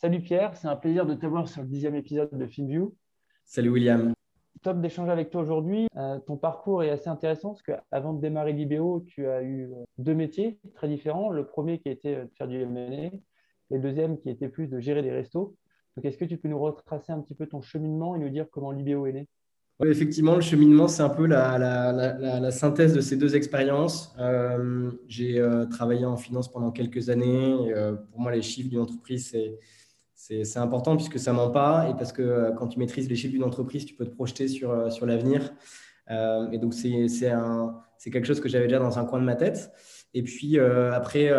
Salut Pierre, c'est un plaisir de t'avoir sur le dixième épisode de FinView. Salut William. Top d'échanger avec toi aujourd'hui. Euh, ton parcours est assez intéressant parce qu'avant de démarrer l'IBO, tu as eu euh, deux métiers très différents. Le premier qui était de faire du M&A et le deuxième qui était plus de gérer des restos. Donc, est-ce que tu peux nous retracer un petit peu ton cheminement et nous dire comment l'IBO est né? Oui, effectivement, le cheminement, c'est un peu la, synthèse de ces deux expériences. Euh, j'ai travaillé en finance pendant quelques années. pour moi, les chiffres d'une entreprise, c'est c'est important puisque ça ment pas et parce que euh, quand tu maîtrises les chiffres d'une entreprise, tu peux te projeter sur, euh, sur l'avenir. Euh, et donc, c'est quelque chose que j'avais déjà dans un coin de ma tête. Et puis, après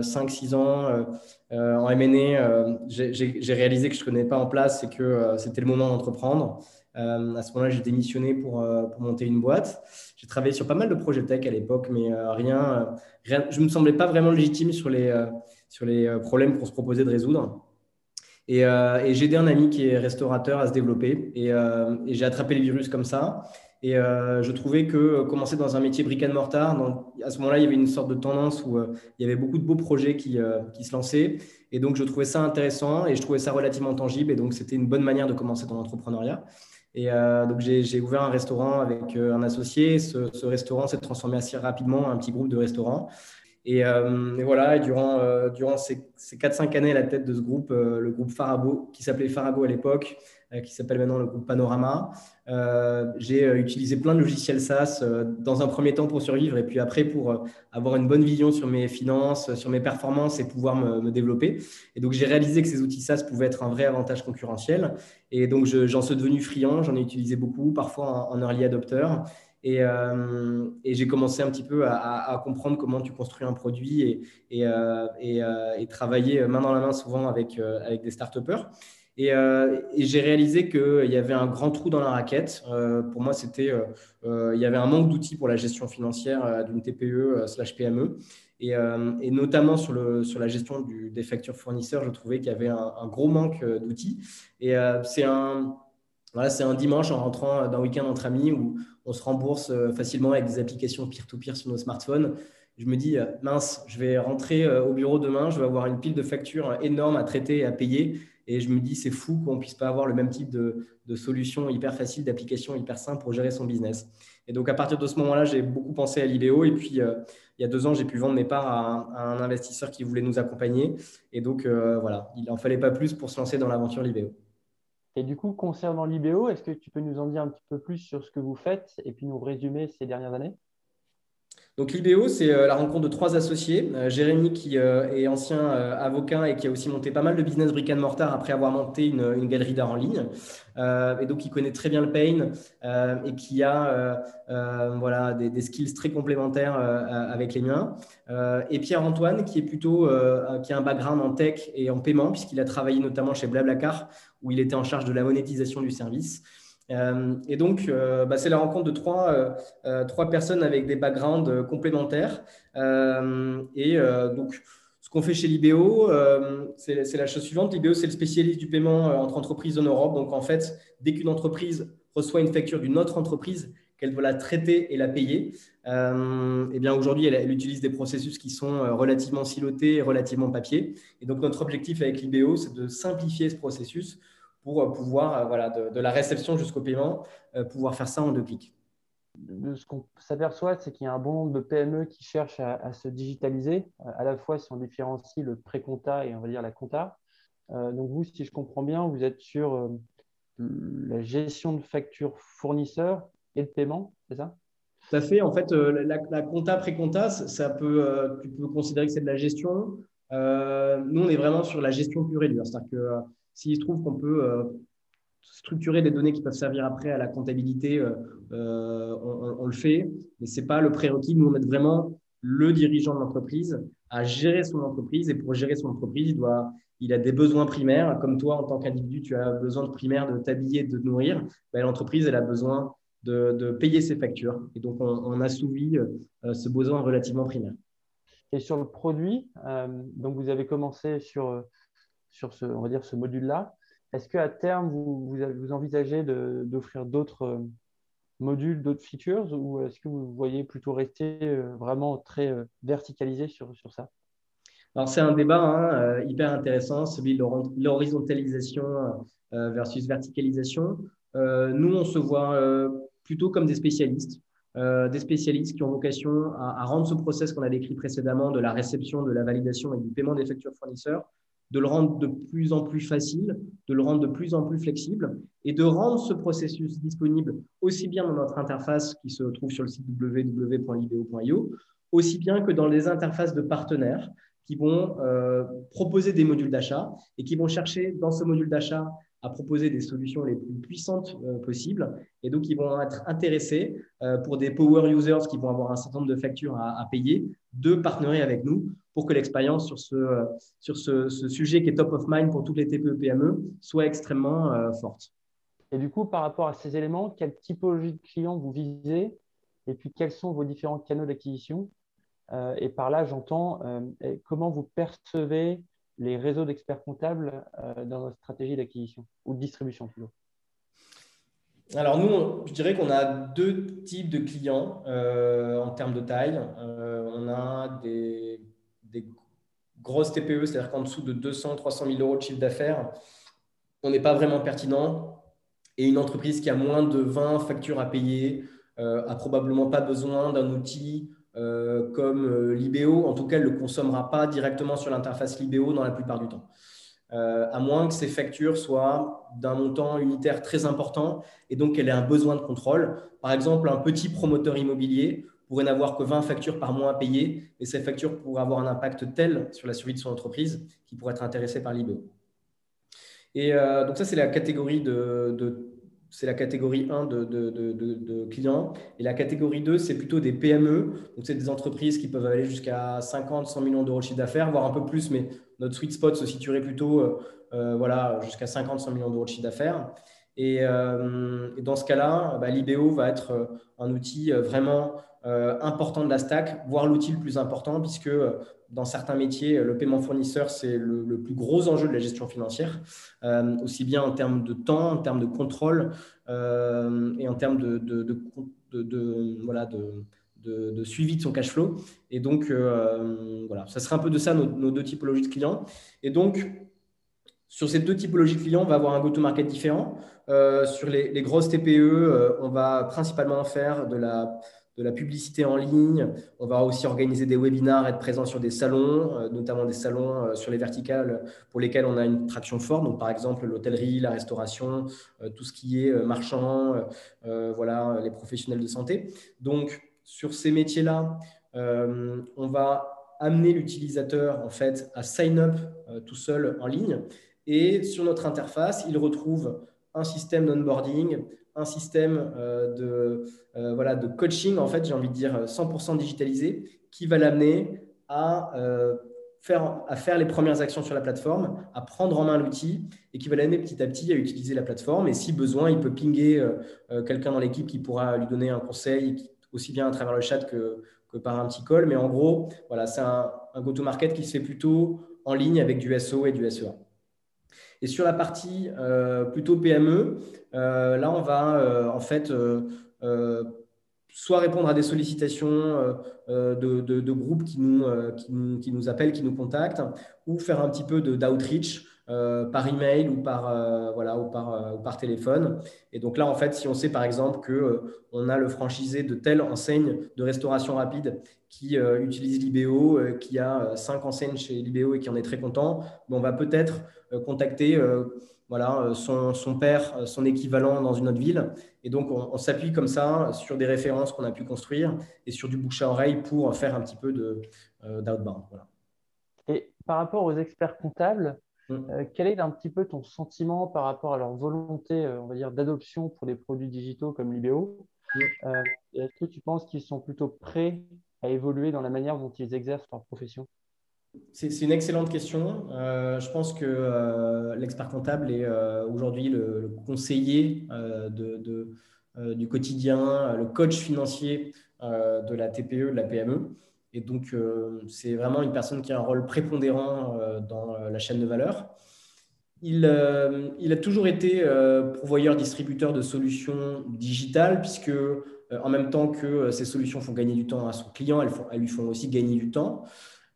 5-6 ans en M&A, j'ai réalisé que je ne connais pas en place et que c'était le moment d'entreprendre. à ce moment-là, j'ai démissionné pour, pour, monter une boîte. J'ai travaillé sur pas mal de projets tech à l'époque, mais rien, rien, je ne me semblais pas vraiment légitime sur les, sur les problèmes qu'on se proposait de résoudre. Euh, et, j'ai aidé un ami qui est restaurateur à se développer. Euh, et, j'ai attrapé le virus comme ça. Et euh, je trouvais que commencer dans un métier brick and mortar, à ce moment-là, il y avait une sorte de tendance où il y avait beaucoup de beaux projets qui, se lançaient. Et donc, je trouvais ça intéressant et je trouvais ça relativement tangible. Et donc, c'était une bonne manière de commencer dans l'entrepreneuriat. Et donc, j'ai ouvert un restaurant avec un associé. Ce restaurant s'est transformé assez rapidement en un petit groupe de restaurants. Euh, et, voilà, euh, durant ces, ces 4-5 années à la tête de ce groupe, euh, le groupe Farago, qui s'appelait Farago à l'époque, qui s'appelle maintenant le groupe Panorama, j'ai utilisé plein de logiciels SaaS dans un premier temps pour survivre et puis après pour avoir une bonne vision sur mes finances, sur mes performances et pouvoir me, développer. Et donc j'ai réalisé que ces outils SaaS pouvaient être un vrai avantage concurrentiel. Et donc j'en suis devenu friand, j'en ai utilisé beaucoup, parfois en, en early adopter. Euh, et, j'ai commencé un petit peu à, comprendre comment tu construis un produit et, euh, euh, travailler main dans la main souvent avec, avec des start Et, et j'ai réalisé qu'il y avait un grand trou dans la raquette. pour moi, c'était, il y avait un manque d'outils pour la gestion financière d'une TPE slash PME. Et, notamment sur, le, sur la gestion des factures fournisseurs, je trouvais qu'il y avait un, un gros manque d'outils. Et c'est un, voilà, c'est un dimanche en rentrant d'un week-end entre amis où on se rembourse euh, facilement avec des applications peer-to-peer sur nos smartphones. Je me dis, euh, mince, je vais rentrer euh, au bureau demain, je vais avoir une pile de factures énorme à traiter et à payer. Et je me dis, c'est fou qu'on ne puisse pas avoir le même type de, solution hyper facile, d'application hyper simple pour gérer son business. Et donc, à partir de ce moment-là, j'ai beaucoup pensé à l'IBO. Et puis, il y a deux ans, j'ai pu vendre mes parts à un, investisseur qui voulait nous accompagner. Et donc, voilà, il n'en fallait pas plus pour se lancer dans l'aventure l'IBO. Et du coup, concernant l'IBO, est-ce que tu peux nous en dire un petit peu plus sur ce que vous faites et puis nous résumer ces dernières années? Donc l'IBO, c'est euh, la rencontre de trois associés. Euh, Jérémy, qui euh, est ancien avocat et qui a aussi monté pas mal de business brick and mortar après avoir monté une, galerie d'art en ligne. et donc, il connaît très bien le pain et qui a voilà, des, skills très complémentaires avec les miens. et Pierre-Antoine, qui est plutôt qui a un background en tech et en paiement, puisqu'il a travaillé notamment chez Blablacar, où il était en charge de la monétisation du service. Euh, et donc, euh, bah, c'est la rencontre de trois, euh, trois, personnes avec des backgrounds complémentaires. et donc, ce qu'on fait chez l'IBO, c'est la chose suivante. L'IBO, c'est le spécialiste du paiement entre entreprises en Europe. Donc, en fait, dès qu'une entreprise reçoit une facture d'une autre entreprise, qu'elle veut la traiter et la payer, eh bien aujourd'hui, elle, utilise des processus qui sont relativement silotés et relativement papier. Et donc, notre objectif avec l'IBO, c'est de simplifier ce processus pour euh, pouvoir, euh, voilà, de, la réception jusqu'au paiement, euh, pouvoir faire ça en deux clics. De ce qu'on s'aperçoit, c'est qu'il y a un bon nombre de PME qui cherchent à, se digitaliser, à la fois si on différencie le pré-compta et on va dire la compta. donc vous, si je comprends bien, vous êtes sur la gestion de factures fournisseurs et de paiement, c'est ça? Tout à fait. En fait, la, compta, pré-compta, ça peut, tu peux considérer que c'est de la gestion. nous, on est vraiment sur la gestion pure et dure. C'est-à-dire que s'il se trouve qu'on peut euh, structurer des données qui peuvent servir après à la comptabilité, euh, euh, on, le fait, mais ce n'est pas le prérequis. Nous, on est vraiment le dirigeant de l'entreprise à gérer son entreprise. Et pour gérer son entreprise, il, doit, il a des besoins primaires. Comme toi, en tant qu'individu, tu as besoin de primaires de t'habiller, de te nourrir. Ben, l'entreprise, elle a besoin de, payer ses factures. Et donc, on, on assouvit ce besoin relativement primaire. Et sur le produit, donc vous avez commencé sur, sur ce, on va dire, ce module-là. Est-ce qu'à terme, vous, vous, envisagez d'offrir d'autres euh, modules, d'autres features, ou est-ce que vous voyez plutôt rester vraiment très verticalisé sur, sur ça? Alors, c'est un débat hein, hyper intéressant, celui de l'horizontalisation versus verticalisation. nous, on se voit plutôt comme des spécialistes. Euh, des spécialistes qui ont vocation à, rendre ce process qu'on a décrit précédemment de la réception, de la validation et du paiement des factures fournisseurs, de le rendre de plus en plus facile, de le rendre de plus en plus flexible et de rendre ce processus disponible aussi bien dans notre interface qui se trouve sur le site www.libeo.io, aussi bien que dans les interfaces de partenaires qui vont euh, proposer des modules d'achat et qui vont chercher dans ce module d'achat à proposer des solutions les plus puissantes euh, possibles. Et donc, ils vont être intéressés euh, pour des power users qui vont avoir un certain nombre de factures à, payer, de partenaire avec nous pour que l'expérience sur, ce, euh, sur ce, sujet qui est top of mind pour toutes les TPE PME soit extrêmement forte. Et du coup, par rapport à ces éléments, quelle typologie de clients vous visez et puis quels sont vos différents canaux d'acquisition? Et par là, j'entends comment vous percevez les réseaux d'experts comptables euh, dans notre stratégie d'acquisition ou de distribution plutôt? Alors nous, je dirais qu'on a deux types de clients euh, en termes de taille. Euh, on a des, grosses TPE, c'est-à-dire qu'en dessous de 200, 300 000 euros de chiffre d'affaires, on n'est pas vraiment pertinent. Et une entreprise qui a moins de 20 factures à payer a probablement pas besoin d'un outil euh, comme euh, Libéo, en tout cas, elle ne le consommera pas directement sur l'interface Libéo dans la plupart du temps. Euh, à moins que ces factures soient d'un montant unitaire très important et donc qu'elle ait un besoin de contrôle. Par exemple, un petit promoteur immobilier pourrait n'avoir que 20 factures par mois à payer, et ces factures pourraient avoir un impact tel sur la survie de son entreprise qu'il pourrait être intéressé par l'IBO. Et donc ça, c'est la catégorie de, c'est la catégorie 1 de, clients. Et la catégorie 2, c'est plutôt des PME. Donc, c'est des entreprises qui peuvent aller jusqu'à 50, 100 millions d'euros de chiffre d'affaires, voire un peu plus, mais notre sweet spot se situerait plutôt euh, euh, voilà, jusqu'à 50, 100 millions d'euros de chiffre d'affaires. Euh, et, dans ce cas-là, bah, l'IBO va être un outil vraiment important de la stack, voire l'outil le plus important, puisque dans certains métiers, le paiement fournisseur, c'est le, plus gros enjeu de la gestion financière, euh, aussi bien en termes de temps, en termes de contrôle euh, et en termes de, voilà, de, suivi de son cash flow. Et donc, euh, voilà, ça serait un peu de ça nos, deux typologies de clients. Et donc, sur ces deux typologies de clients, on va avoir un go-to-market différent. sur les, grosses TPE, on va principalement faire de la de la publicité en ligne. On va aussi organiser des webinars, être présent sur des salons, euh, notamment des salons euh, sur les verticales pour lesquels on a une traction forte. Donc, par exemple, l'hôtellerie, la restauration, euh, tout ce qui est marchand, voilà, les professionnels de santé. Donc, sur ces métiers-là, on va amener l'utilisateur en fait à sign up tout seul en ligne. Et sur notre interface, il retrouve un système d'onboarding, un système euh, de, euh, voilà, de coaching, en fait, j'ai envie de dire 100% digitalisé, qui va l'amener à, euh, faire, à faire les premières actions sur la plateforme, à prendre en main l'outil et qui va l'amener petit à petit à utiliser la plateforme. Et si besoin, il peut pinguer quelqu'un dans l'équipe qui pourra lui donner un conseil, aussi bien à travers le chat que, par un petit call. Mais en gros, voilà, c'est un, un go-to-market qui se fait plutôt en ligne avec du SO et du SEA. Et sur la partie euh, plutôt PME, euh, là, on va euh, en fait soit répondre à des sollicitations de, groupes qui nous, qui, nous, appellent, qui nous contactent, ou faire un petit peu d'outreach par email ou par, voilà, ou par, ou par téléphone. Et donc là, en fait, si on sait par exemple qu'on a le franchisé de telle enseigne de restauration rapide qui utilise Libéo, qui a cinq enseignes chez Libéo et qui en est très content, on va peut-être euh, contacter euh, voilà, euh, son, son, père, son équivalent dans une autre ville. Et donc, on, s'appuie comme ça sur des références qu'on a pu construire et sur du bouche à oreille pour faire un petit peu d'outbound. Voilà. Et par rapport aux experts comptables, mmh. quel est un petit peu ton sentiment par rapport à leur volonté, on va dire, d'adoption pour des produits digitaux comme Libéo mmh. Est-ce que tu penses qu'ils sont plutôt prêts à évoluer dans la manière dont ils exercent leur profession? C'est une excellente question. Euh, je pense que euh, l'expert comptable est euh, aujourd'hui le, conseiller de, du quotidien, le coach financier de la TPE, de la PME. Et donc, c'est vraiment une personne qui a un rôle prépondérant dans la chaîne de valeur. Il, a toujours été pourvoyeur, distributeur de solutions digitales, puisque en même temps que ces solutions font gagner du temps à son client, elles, lui font aussi gagner du temps.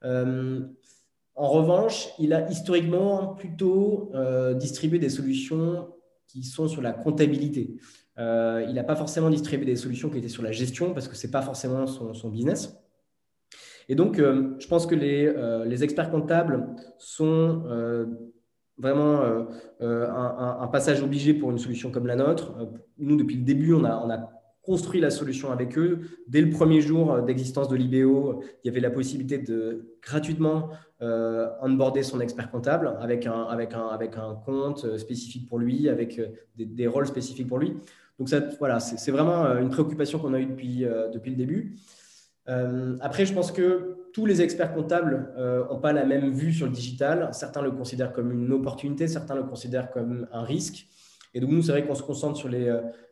Euh, en revanche, il a historiquement plutôt euh, distribué des solutions qui sont sur la comptabilité. Euh, il n'a pas forcément distribué des solutions qui étaient sur la gestion parce que ce n'est pas forcément son, business. Et donc, je pense que les, experts comptables sont vraiment un, passage obligé pour une solution comme la nôtre. Nous, depuis le début, on a, on a construit la solution avec eux. Dès le premier jour d'existence de l'IBO, il y avait la possibilité de gratuitement euh, onboarder son expert comptable avec un, compte spécifique pour lui, avec euh, des, rôles spécifiques pour lui. Donc voilà, c'est vraiment euh, une préoccupation qu'on a eue depuis le début. Après, je pense que tous les experts comptables n'ont pas la même vue sur le digital. Certains le considèrent comme une opportunité, certains le considèrent comme un risque. Et donc, nous, c'est vrai qu'on se concentre sur les,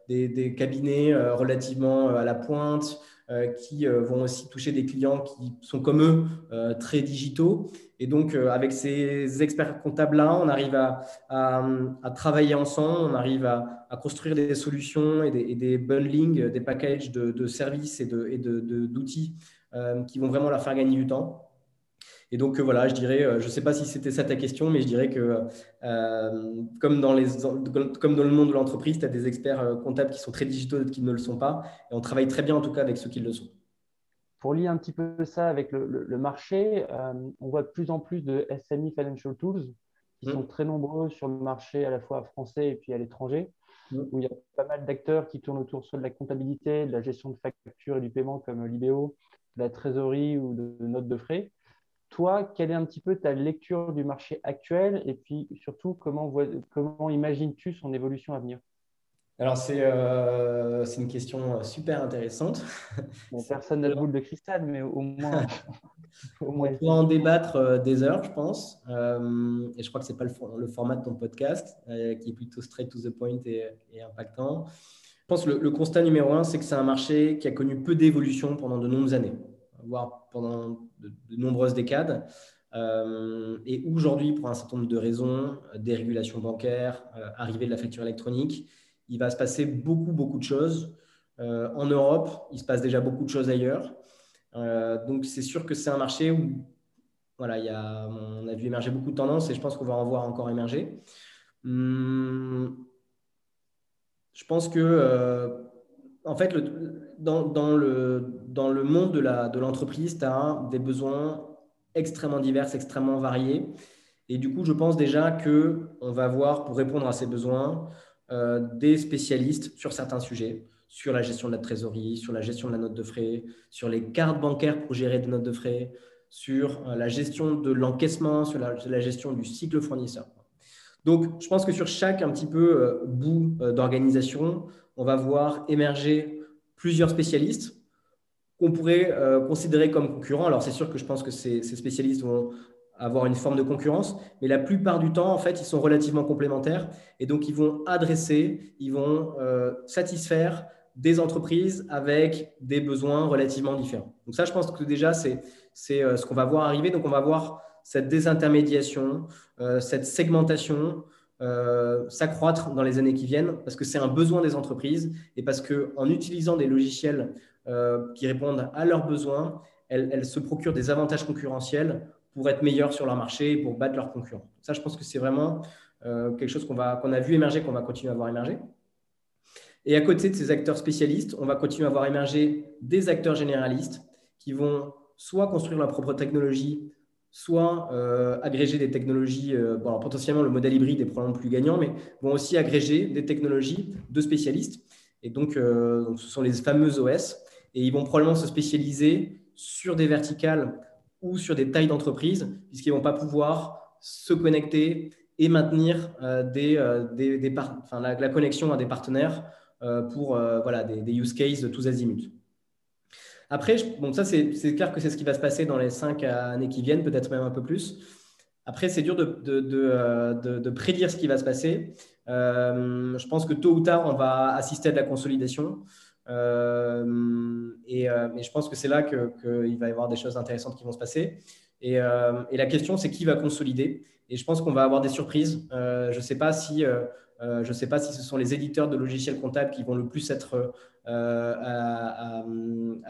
des, cabinets euh, relativement euh, à la pointe, euh, qui vont aussi toucher des clients qui sont comme eux très digitaux. Et donc, avec ces experts comptables-là, on arrive à, travailler ensemble, on arrive à, construire des solutions et des, et bundling, des packages de, services et d'outils qui vont vraiment leur faire gagner du temps. Et donc, euh, voilà, je dirais, euh, je ne sais pas si c'était ça ta question, mais je dirais que euh, comme, dans les, comme dans le monde de l'entreprise, tu as des experts comptables qui sont très digitaux et qui ne le sont pas. Et on travaille très bien, en tout cas, avec ceux qui le sont. Pour lier un petit peu ça avec le, marché, on voit de plus en plus de SME Financial Tools qui mmh. sont très nombreux sur le marché à la fois français et puis à l'étranger, mmh. où il y a pas mal d'acteurs qui tournent autour soit de la comptabilité, de la gestion de factures et du paiement comme l'IBO, de la trésorerie ou de notes de frais toi, quelle est un petit peu ta lecture du marché actuel et puis surtout, comment, comment imagines-tu son évolution à venir? Alors, c'est euh, une question super intéressante. personne n'a de boule de cristal, mais au moins. au moins On peut en débattre euh, des heures, je pense. Euh, et je crois que ce n'est pas le, le, format de ton podcast, qui est plutôt straight to the point et, impactant. Je pense que le, le constat numéro un, c'est que c'est un marché qui a connu peu d'évolution pendant de nombreuses années voire pendant de, nombreuses décades. Euh, et aujourd'hui, pour un certain nombre de raisons, euh, dérégulation bancaire, euh, arrivée de la facture électronique, il va se passer beaucoup, beaucoup de choses. en Europe, il se passe déjà beaucoup de choses ailleurs. donc, c'est sûr que c'est un marché où voilà, il y a, on a vu émerger beaucoup de tendances et je pense qu'on va en voir encore émerger. Hum, je pense que en fait, dans, le, monde de l'entreprise, tu as des besoins extrêmement divers, extrêmement variés. Et du coup, je pense déjà qu'on va avoir, pour répondre à ces besoins, euh, des spécialistes sur certains sujets, sur la gestion de la trésorerie, sur la gestion de la note de frais, sur les cartes bancaires pour gérer des notes de frais, sur euh, la gestion de l'encaissement, sur la, gestion du cycle fournisseur. Donc, je pense que sur chaque un petit peu euh, bout d'organisation, on va voir émerger plusieurs spécialistes qu'on pourrait euh, considérer comme concurrents. Alors, c'est sûr que je pense que ces, spécialistes vont avoir une forme de concurrence, mais la plupart du temps, en fait, ils sont relativement complémentaires et donc ils vont adresser, ils vont euh, satisfaire des entreprises avec des besoins relativement différents. Donc ça, je pense que déjà, c'est euh, ce qu'on va voir arriver. Donc on va voir cette désintermédiation, cette segmentation, euh, s'accroître dans les années qui viennent parce que c'est un besoin des entreprises et parce qu'en utilisant des logiciels euh, qui répondent à leurs besoins, elles, se procurent des avantages concurrentiels pour être meilleures sur leur marché et pour battre leurs concurrents. Ça, je pense que c'est vraiment euh, quelque chose qu'on qu'on a vu émerger, qu'on va continuer à voir émerger. Et à côté de ces acteurs spécialistes, on va continuer à voir émerger des acteurs généralistes qui vont soit construire leur propre technologie soit euh, agréger des technologies, euh, bon, alors potentiellement le modèle hybride est probablement plus gagnant, mais vont aussi agréger des technologies de spécialistes. Et donc, euh, ce sont les fameux OS. Et ils vont probablement se spécialiser sur des verticales ou sur des tailles d'entreprise, puisqu'ils ne vont pas pouvoir se connecter et maintenir des, des, la, connexion à des partenaires pour voilà, des, des, use cases de tous azimuts. Après, bon, ça, c'est clair que c'est ce qui va se passer dans les cinq années qui viennent, peut-être même un peu plus. Après, c'est dur de, de, prédire ce qui va se passer. je pense que tôt ou tard, on va assister à de la consolidation. et, mais je pense que c'est là qu'il va y avoir des choses intéressantes qui vont se passer. Et, la question, c'est qui va consolider? Et je pense qu'on va avoir des surprises. Euh, je ne sais pas si euh, euh, je sais pas si ce sont les éditeurs de logiciels comptables qui vont le plus être à,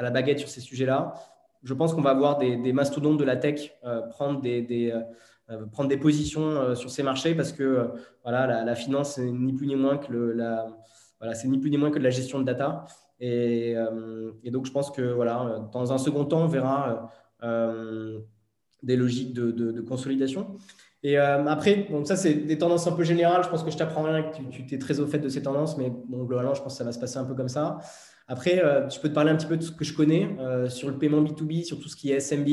la baguette sur ces sujets-là. Je pense qu'on va avoir des, mastodontes de la tech prendre des, prendre des positions sur ces marchés parce que voilà, la, finance, c'est ni plus ni moins que la, voilà, c'est ni plus ni moins que de la gestion de data. Et, donc, je pense que voilà, dans un second temps, on verra des logiques de consolidation. Et euh, après, donc ça, c'est des tendances un peu générales. Je pense que je t'apprends rien, que tu, tu es très au fait de ces tendances, mais bon, globalement, je pense que ça va se passer un peu comme ça. Après, euh, je peux te parler un petit peu de ce que je connais euh, sur le paiement B2B, sur tout ce qui est SMB.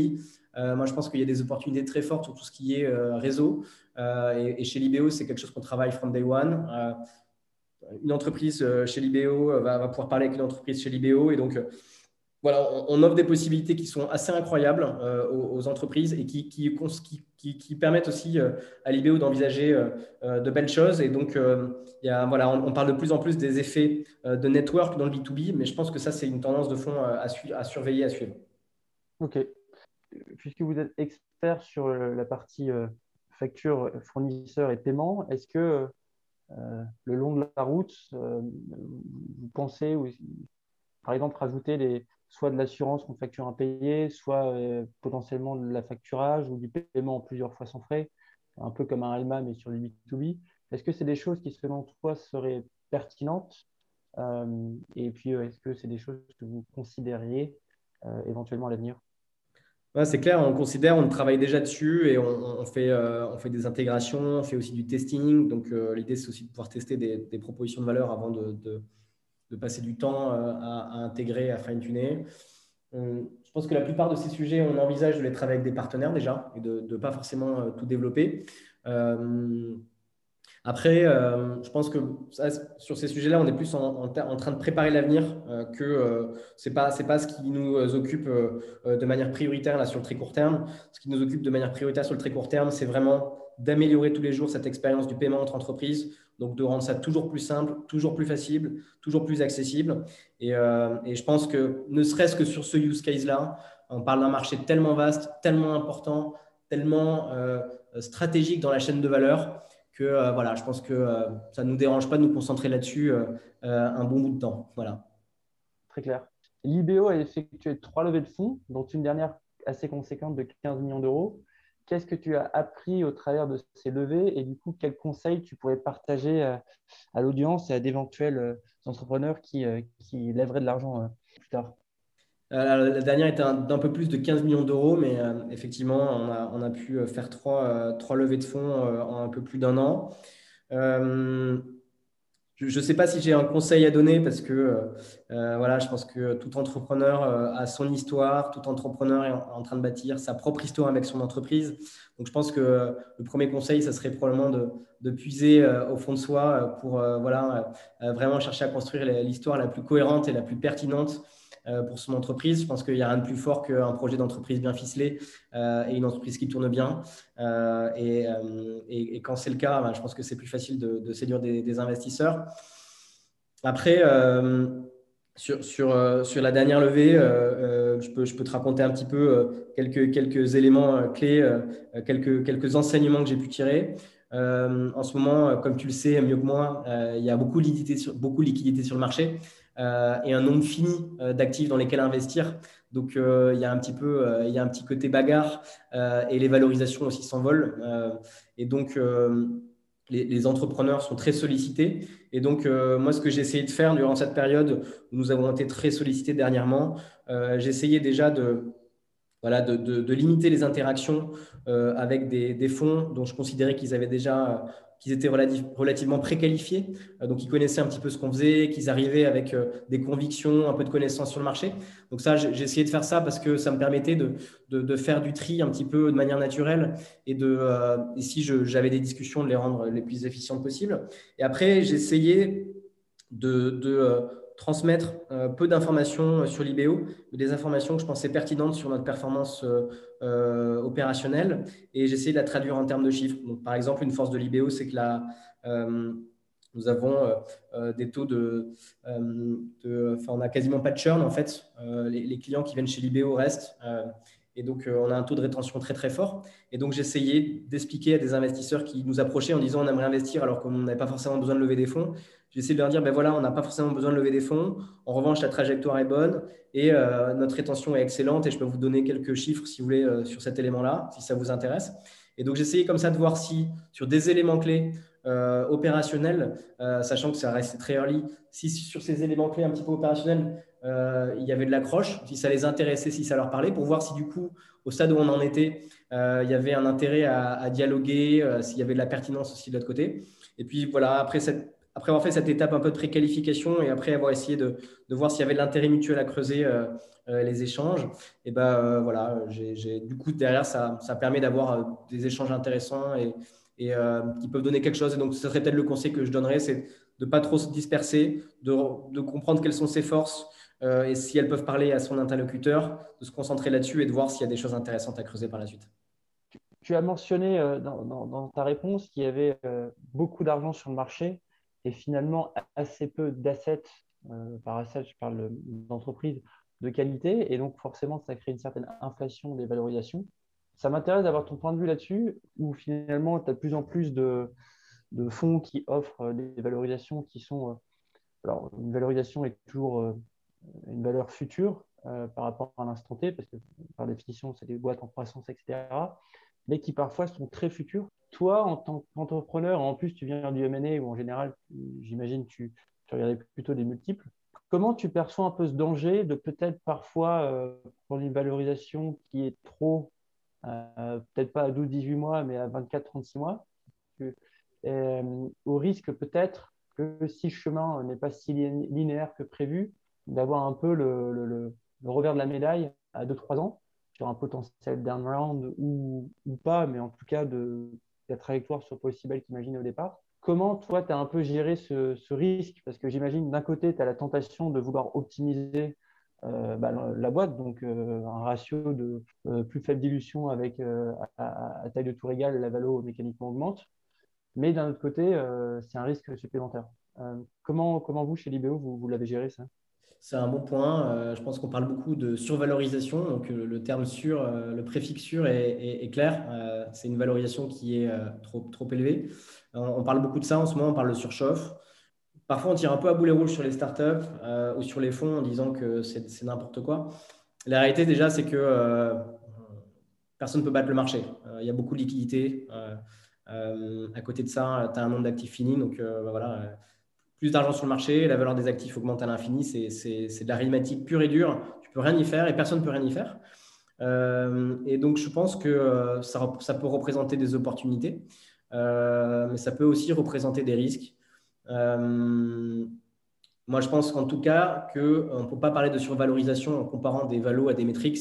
moi, je pense qu'il y a des opportunités très fortes sur tout ce qui est réseau. Et, chez Libéo, c'est quelque chose qu'on travaille from day one. une entreprise chez Libéo va, pouvoir parler avec une entreprise chez Libéo. Et donc, voilà, on, offre des possibilités qui sont assez incroyables euh, aux, entreprises et qui, permettent aussi euh, à l'IBO d'envisager euh, de belles choses. Et donc, il y a, voilà, on, parle de plus en plus des effets de network dans le B2B, mais je pense que ça, c'est une tendance de fond à, à, surveiller, à suivre. OK. Puisque vous êtes expert sur la partie facture, fournisseur et paiement, est-ce que le long de la route, vous pensez, par exemple, rajouter les, soit de l'assurance qu'on facture impayé, soit euh, potentiellement de la facturage ou du paiement en plusieurs fois sans frais, un peu comme un Alma mais sur du B2B. Est-ce que c'est des choses qui, selon toi, seraient pertinentes euh, Et puis, euh, est-ce que c'est des choses que vous considériez éventuellement à l'avenir? C'est clair, on considère, on travaille déjà dessus et on, fait, on fait des intégrations, on fait aussi du testing. Donc, l'idée, c'est aussi de pouvoir tester des, propositions de valeur avant de passer du temps euh, à, intégrer, à fine-tuner. Je pense que la plupart de ces sujets, on envisage de les travailler avec des partenaires déjà et de ne pas forcément euh, tout développer. Euh, après, je pense que sur ces sujets-là, on est plus en, train de préparer l'avenir que ce n'est pas, pas ce qui nous occupe de manière prioritaire sur le très court terme. Ce qui nous occupe de manière prioritaire sur le très court terme, c'est vraiment d'améliorer tous les jours cette expérience du paiement entre entreprises, donc de rendre ça toujours plus simple, toujours plus facile, toujours plus accessible. Et, euh, je pense que ne serait-ce que sur ce use case-là, on parle d'un marché tellement vaste, tellement important, tellement euh, stratégique dans la chaîne de valeur que euh, voilà, je pense que ça ne nous dérange pas de nous concentrer là-dessus un bon bout de temps. Voilà. Très clair. L'IBO a effectué trois levées de fonds, dont une dernière assez conséquente de 15 millions d'euros qu'est-ce que tu as appris au travers de ces levées et du coup, quels conseils tu pourrais partager euh, à, l'audience et à d'éventuels euh, entrepreneurs euh, qui, lèveraient de l'argent plus tard? La dernière était d'un peu plus de 15 millions d'euros, mais effectivement, on a, pu faire trois, levées de fonds en un peu plus d'un an je ne sais pas si j'ai un conseil à donner parce que euh, euh, voilà, je pense que tout entrepreneur euh, a son histoire, tout entrepreneur est en, train de bâtir sa propre histoire avec son entreprise. Donc je pense que le premier conseil, ça serait probablement de, de puiser au fond de soi pour voilà, vraiment chercher à construire l'histoire la plus cohérente et la plus pertinente euh, pour son entreprise. Je pense qu'il n'y a rien de plus fort qu'un projet d'entreprise bien ficelé euh, et une entreprise qui tourne bien. Euh, et, quand c'est le cas, ben, je pense que c'est plus facile de, séduire des, investisseurs. Après, sur, la dernière levée, je, peux, te raconter un petit peu quelques, éléments clés, quelques, enseignements que j'ai pu tirer. en ce moment, comme tu le sais mieux que moi, il y a beaucoup de liquidité liquidité sur le marché. Euh, et un nombre fini euh, d'actifs dans lesquels investir. Donc, euh, il y a un petit peu, il y a un petit côté bagarre et les valorisations aussi s'envolent. et donc, les, entrepreneurs sont très sollicités. Et donc, moi, ce que j'ai essayé de faire durant cette période où nous avons été très sollicités dernièrement, j'ai essayé déjà de, voilà, de, de, limiter les interactions avec des, des, fonds dont je considérais qu'ils avaient déjà qu'ils étaient relativement préqualifiés, euh, donc ils connaissaient un petit peu ce qu'on faisait, qu'ils arrivaient avec euh, des convictions, un peu de connaissances sur le marché. Donc ça, j'ai essayé de faire ça parce que ça me permettait de, de, faire du tri un petit peu de manière naturelle et, de, euh, et si j'avais des discussions, de les rendre les plus efficientes possibles. Et après, j'ai essayé de, transmettre peu d'informations sur l'IBO, mais des informations que je pensais pertinentes sur notre performance opérationnelle. Et essayé de la traduire en termes de chiffres. par exemple, une force de l'IBO, c'est que nous avons des taux de, Enfin, on n'a quasiment pas de churn, en fait. Les, clients qui viennent chez l'IBO restent. Et donc, euh, on a un taux de rétention très, très fort. Et donc, j'essayais d'expliquer à des investisseurs qui nous approchaient en disant on aimerait investir alors qu'on n'avait pas forcément besoin de lever des fonds. J'essaie de leur dire ben voilà, on n'a pas forcément besoin de lever des fonds. En revanche, la trajectoire est bonne et euh, notre rétention est excellente. Et je peux vous donner quelques chiffres, si vous voulez, euh, sur cet élément-là, si ça vous intéresse. Et donc, j'essayais comme ça de voir si, sur des éléments clés, opérationnels, sachant que ça reste très early, si sur ces éléments clés un petit peu opérationnels, euh, il y avait de l'accroche, si ça les intéressait, si ça leur parlait, pour voir si du coup, au stade où on en était, euh, il y avait un intérêt à, dialoguer, euh, s'il y avait de la pertinence aussi de l'autre côté. Et puis voilà, après, cette, après avoir fait cette étape un peu de préqualification et après avoir essayé de, de voir s'il y avait de l'intérêt mutuel à creuser les échanges, et ben voilà, j'ai, du coup derrière ça, ça permet d'avoir des échanges intéressants et, et qui peuvent donner quelque chose. Et donc, ce serait peut-être le conseil que je donnerais, c'est de pas trop se disperser, de, de comprendre quelles sont ses forces, euh, et si elles peuvent parler à son interlocuteur, de se concentrer là-dessus et de voir s'il y a des choses intéressantes à creuser par la suite. Tu as mentionné euh, dans, ta réponse qu'il y avait euh, beaucoup d'argent sur le marché et finalement assez peu d'assets, par assets je parle d'entreprises de qualité, et donc forcément ça crée une certaine inflation des valorisations. Ça m'intéresse d'avoir ton point de vue là-dessus, où finalement tu as de plus en plus de, fonds qui offrent des valorisations qui sont... alors, une valorisation est toujours une valeur future euh, par rapport à l'instant T, parce que par définition, c'est des boîtes en croissance, etc., mais qui parfois sont très futures. Toi, en tant qu'entrepreneur, en plus, tu viens du M&A, où en général, j'imagine, tu, tu regardais plutôt des multiples. Comment tu perçois un peu ce danger de peut-être parfois euh, prendre une valorisation qui est trop, euh, peut-être pas à 12-18 mois, mais à 24-36 mois, au risque peut-être que si le chemin n'est pas si linéaire que prévu, d'avoir un peu le, revers de la médaille à 2-3 ans sur un potentiel down round ou, ou, pas, mais en tout cas de la trajectoire sur Possible qu'imaginait au départ. Comment toi, tu as un peu géré ce, risque? Parce que j'imagine d'un côté, tu as la tentation de vouloir optimiser euh, bah, la boîte, donc euh, un ratio de euh, plus faible dilution avec à, taille de tour égale, la valo mécaniquement augmente. Mais d'un autre côté, c'est un risque supplémentaire. comment, comment vous, chez Libéo, vous, vous l'avez géré ça? C'est un bon point. Euh, je pense qu'on parle beaucoup de survalorisation. Donc, euh, le terme sur, euh, le préfixe sur est, clair. c'est une valorisation qui est trop, trop élevée. On, parle beaucoup de ça en ce moment. On parle de surchauffe. Parfois, on tire un peu à boulet rouge sur les startups ou sur les fonds en disant que c'est n'importe quoi. La réalité, déjà, c'est que personne ne peut battre le marché. Il y a beaucoup de liquidités. à côté de ça, tu as un nombre d'actifs finis. Donc, bah, voilà plus d'argent sur le marché, la valeur des actifs augmente à l'infini, c'est de la l'arithmétique pure et dure. Tu peux rien y faire et personne ne peut rien y faire. Euh, et donc, je pense que euh, ça, ça peut représenter des opportunités, euh, mais ça peut aussi représenter des risques. moi, je pense en tout cas qu'on ne peut pas parler de survalorisation en comparant des valos à des métriques,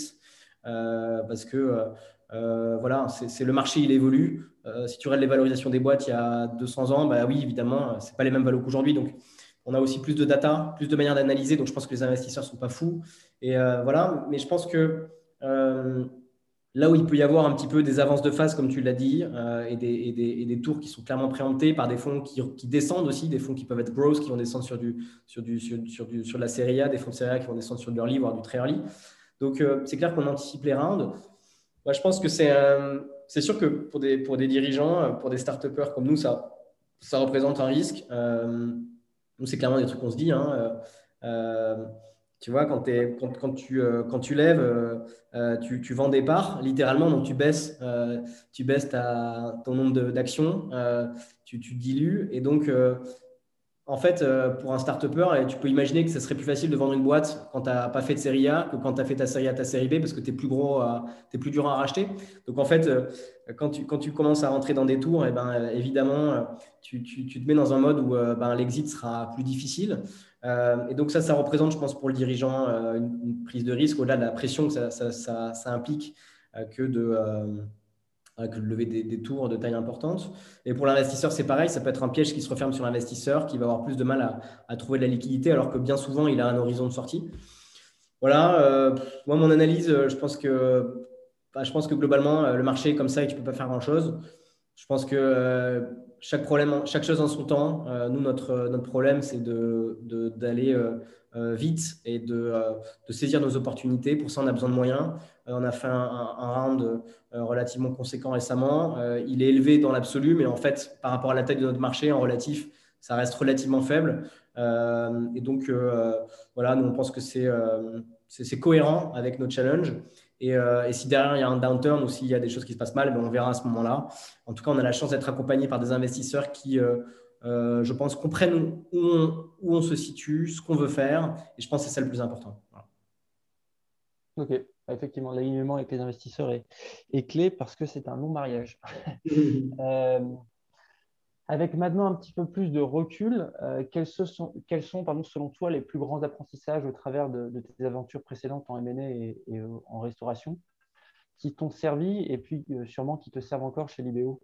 parce que voilà, c'est le marché, il évolue. Euh, si tu regardes les valorisations des boîtes il y a 200 ans, bah oui, évidemment, ce n'est pas les mêmes valeurs qu'aujourd'hui. Donc, on a aussi plus de data, plus de manières d'analyser. Donc, je pense que les investisseurs ne sont pas fous. Et euh, voilà, mais je pense que euh, là où il peut y avoir un petit peu des avances de phase, comme tu l'as dit, et des, tours qui sont clairement préemptés par des fonds qui, descendent aussi, des fonds qui peuvent être growth, qui vont descendre sur, du, sur, du, sur, du, sur, la série A, des fonds de série A qui vont descendre sur du early, voire du très early. Donc, c'est clair qu'on anticipe les rounds. Moi, je pense que c'est un c'est sûr que pour des, dirigeants, euh, pour des start comme nous, ça, représente un risque. Euh, nous, c'est clairement des trucs qu'on se dit. Hein, euh, tu vois, quand, tu, lèves, tu, tu, vends des parts, littéralement, donc tu baisses, ton nombre d'actions, tu, tu, dilues. Et donc, en fait, euh, pour un start-upper, tu peux imaginer que ce serait plus facile de vendre une boîte quand tu n'as pas fait de série A que quand tu as fait ta série A, ta série B, parce que tu es plus gros, tu plus dur à racheter. Donc, en fait, euh, quand tu, quand tu commences à rentrer dans des tours, eh ben, évidemment, tu, tu, te mets dans un mode où euh, ben, l'exit sera plus difficile. et donc, ça, ça représente, je pense, pour le dirigeant, une, prise de risque au-delà de la pression que ça, ça, ça, implique que de avec le lever des, tours de taille importante. Et pour l'investisseur, c'est pareil, ça peut être un piège qui se referme sur l'investisseur, qui va avoir plus de mal à, trouver de la liquidité, alors que bien souvent, il a un horizon de sortie. Voilà, euh, moi, mon analyse, je pense que, bah, je pense que globalement, le marché est comme ça et tu ne peux pas faire grand-chose. Je pense que chaque, problème, chaque chose en son temps. nous, notre, notre problème, c'est d'aller de, euh, vite et euh, de, saisir nos opportunités. Pour ça, on a besoin de moyens. Euh, on a fait un, round relativement conséquent récemment. il est élevé dans l'absolu, mais en fait, par rapport à la taille de notre marché, en relatif, ça reste relativement faible. et donc, voilà, nous, on pense que c'est cohérent avec nos challenges. Et, si derrière il y a un downturn ou s'il y a des choses qui se passent mal, ben, on verra à ce moment-là. En tout cas, on a la chance d'être accompagné par des investisseurs qui euh, je pense, comprennent où on, se situe, ce qu'on veut faire. Et je pense que c'est ça le plus important. Ok, effectivement, l'alignement avec les investisseurs est, est, clé parce que c'est un long mariage. euh, avec maintenant un petit peu plus de recul, euh, quels, sont, quels sont pardon, selon toi les plus grands apprentissages au travers de, tes aventures précédentes en M&A et, et, en restauration qui t'ont servi et puis euh, sûrement qui te servent encore chez Libéo?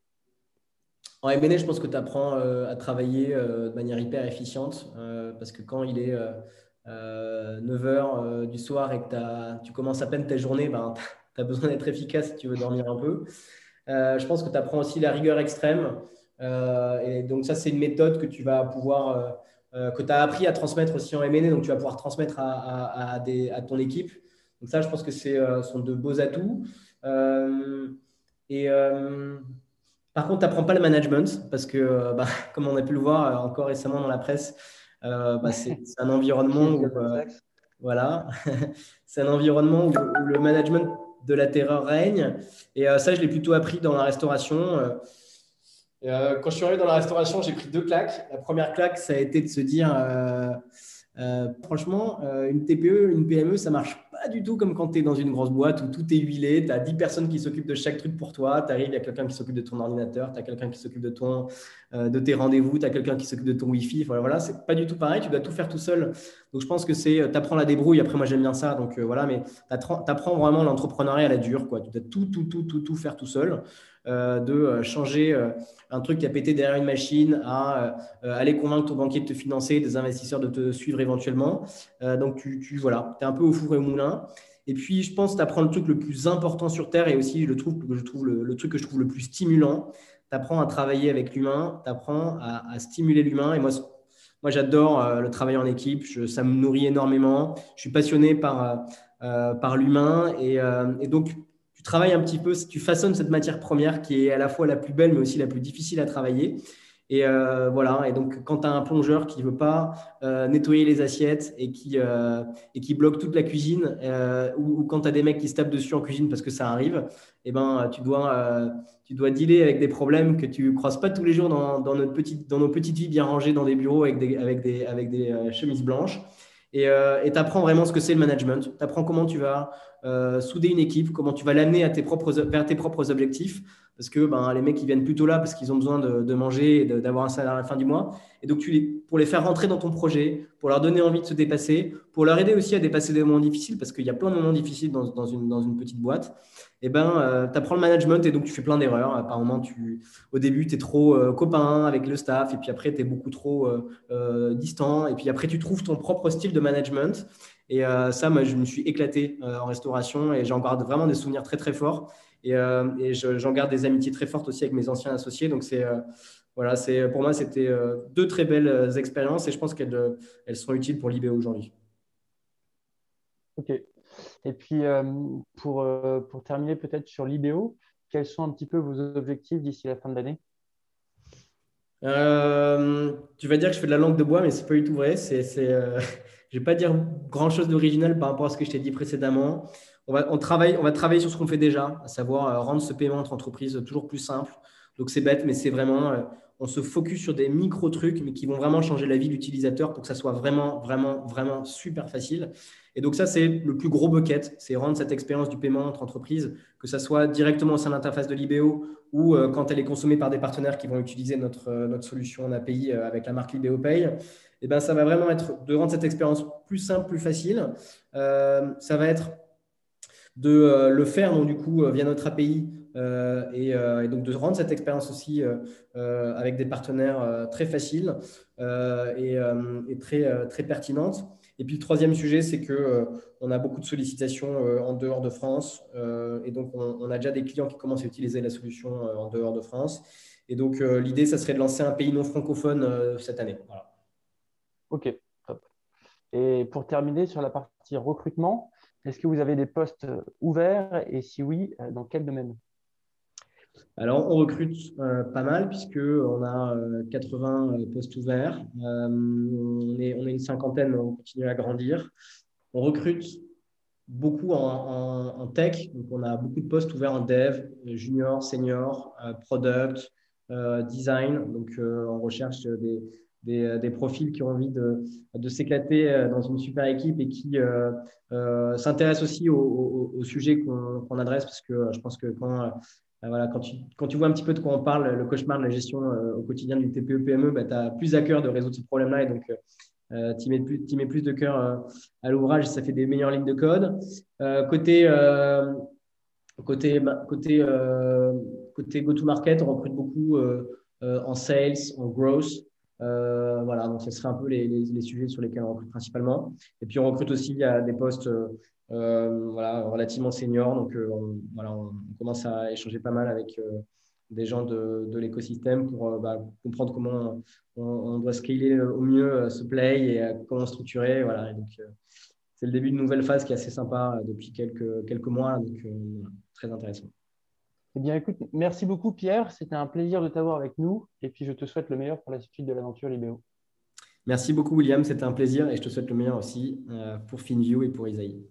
En M&A, je pense que tu apprends euh, à travailler euh, de manière hyper efficiente euh, parce que quand il est 9h du soir et que tu commences à peine ta journée, ben, tu as besoin d'être efficace si tu veux dormir un peu. je pense que tu apprends aussi la rigueur extrême. et donc, ça, c'est une méthode que tu vas pouvoir, que tu as appris à transmettre aussi en M&A, donc tu vas pouvoir transmettre à, ton équipe. Donc, ça, je pense que ce sont de beaux atouts. et par contre, tu n'apprends pas le management parce que, euh, bah, comme on a pu le voir euh, encore récemment dans la presse, euh, bah, c'est un environnement où, voilà, c'est un environnement où, le management de la terreur règne. Et ça, je l'ai plutôt appris dans la restauration. quand je suis arrivé dans la restauration, j'ai pris deux claques. La première claque, ça a été de se dire euh, franchement, euh, une TPE, une PME, ça marche pas du tout comme quand tu es dans une grosse boîte où tout est huilé, tu as 10 personnes qui s'occupent de chaque truc pour toi, tu arrives, il y a quelqu'un qui s'occupe de ton ordinateur, tu as quelqu'un qui s'occupe de, ton, euh, de tes rendez-vous, tu as quelqu'un qui s'occupe de ton Wi-Fi. Voilà, voilà c'est pas du tout pareil, tu dois tout faire tout seul. Donc je pense que c'est, tu apprends la débrouille, après moi j'aime bien ça, donc voilà, mais tu apprends vraiment l'entrepreneuriat à la dure, quoi. tu dois tout, tout, tout, tout, tout faire tout seul. Euh, de euh, changer euh, un truc qui a pété derrière une machine à aller convaincre ton banquier de te financer, des investisseurs de te suivre éventuellement. donc, tu, voilà, es un peu au four et au moulin. Et puis, je pense que tu apprends le truc le plus important sur Terre et aussi le, que je trouve le, truc que je trouve le plus stimulant. Tu apprends à travailler avec l'humain, tu apprends à, stimuler l'humain. Et moi, moi j'adore le travail en équipe, ça me nourrit énormément. Je suis passionné par, par l'humain. Et, donc, travailles un petit peu, tu façonnes cette matière première qui est à la fois la plus belle, mais aussi la plus difficile à travailler. Et euh, voilà. Et donc, quand tu as un plongeur qui ne veut pas euh, nettoyer les assiettes et qui, euh, et qui bloque toute la cuisine, ou, quand tu as des mecs qui se tapent dessus en cuisine parce que ça arrive, eh ben, tu, dois, tu dois dealer avec des problèmes que tu ne croises pas tous les jours dans, dans, notre petite, dans nos petites vies bien rangées dans des bureaux avec des, avec des, avec des chemises blanches. Et tu apprends vraiment ce que c'est le management. Tu apprends comment tu vas euh, souder une équipe, comment tu vas l'amener vers tes propres objectifs. Parce que ben, les mecs, ils viennent plutôt là parce qu'ils ont besoin de, manger et d'avoir un salaire à la fin du mois. Et donc, tu les, pour les faire rentrer dans ton projet, pour leur donner envie de se dépasser, pour leur aider aussi à dépasser des moments difficiles, parce qu'il y a plein de moments difficiles dans, une, petite boîte, eh ben, euh, tu apprends le management et donc tu fais plein d'erreurs. Par moment, tu, au début, tu es trop euh, copain avec le staff, et puis après, tu es beaucoup trop distant, et puis après, tu trouves ton propre style de management. Et euh, ça, moi, je me suis éclaté euh, en restauration et j'en garde vraiment des souvenirs très, très forts. Et, euh, j'en garde des amitiés très fortes aussi avec mes anciens associés. Donc, c'est voilà, c'est pour moi, c'était deux très belles expériences et je pense qu'elles elles sont utiles pour l'IBO aujourd'hui. Ok. Et puis, pour, pour terminer peut-être sur l'IBO, quels sont un petit peu vos objectifs d'ici la fin de l'année? Tu vas dire que je fais de la langue de bois, mais c'est pas du tout vrai. C'est je ne vais pas dire grand-chose d'original par rapport à ce que je t'ai dit précédemment. On va, on, travaille, on va travailler sur ce qu'on fait déjà, à savoir euh, rendre ce paiement entre entreprises toujours plus simple. Donc c'est bête, mais c'est vraiment, euh, on se focus sur des micro-trucs, mais qui vont vraiment changer la vie de l'utilisateur pour que ça soit vraiment, vraiment, vraiment super facile. Et donc ça, c'est le plus gros bucket, c'est rendre cette expérience du paiement entre entreprises, que ça soit directement au sein de l'interface de l'IBO ou euh, quand elle est consommée par des partenaires qui vont utiliser notre, notre solution en API avec la marque l'IBO Pay. Eh ben, ça va vraiment être de rendre cette expérience plus simple, plus facile. Euh, ça va être de euh, le faire donc, du coup, euh, via notre API et, donc de rendre cette expérience aussi avec des partenaires très faciles et, très, très pertinente. Et puis le troisième sujet, c'est que on a beaucoup de sollicitations en dehors de France, et donc on, a déjà des clients qui commencent à utiliser la solution en dehors de France. Et donc l'idée, ça serait de lancer un pays non francophone cette année. Ok, top. Et pour terminer sur la partie recrutement, est-ce que vous avez des postes euh, ouverts? Et si oui, euh, dans quel domaine? Alors, on recrute euh, pas mal puisqu'on a 80 postes ouverts. on, est, on est une cinquantaine, on continue à grandir. On recrute beaucoup en, tech. Donc, on a beaucoup de postes ouverts en dev, junior, senior, product, design. Donc, on recherche des, euh, des, profils qui ont envie de, s'éclater euh, dans une super équipe et qui euh, s'intéressent aussi au, sujet qu'on adresse parce que je pense que quand, voilà, quand, tu, quand tu vois un petit peu de quoi on parle, le cauchemar de la gestion au quotidien du TPE-PME, bah, tu as plus à cœur de résoudre ce problème-là et donc tu mets, mets plus de cœur à l'ouvrage, ça fait des meilleures lignes de code. côté côté, côté, côté go-to-market, on recrute beaucoup en sales, en growth. Euh, voilà, donc ce serait un peu les, les, sujets sur lesquels on recrute principalement. Et puis on recrute aussi à des postes euh, voilà, relativement seniors. Donc euh, on, voilà, on, commence à échanger pas mal avec des gens de, de l'écosystème pour bah, comprendre comment on, doit scaler au mieux ce play et comment structurer. Voilà, donc c'est le début d'une nouvelle phase qui est assez sympa depuis quelques, quelques mois. Donc très intéressant. Eh bien, écoute, merci beaucoup, Pierre. C'était un plaisir de t'avoir avec nous. Et puis, je te souhaite le meilleur pour la suite de l'aventure Libéo. Merci beaucoup, William. C'était un plaisir et je te souhaite le meilleur aussi euh, pour FinView et pour Isaïe.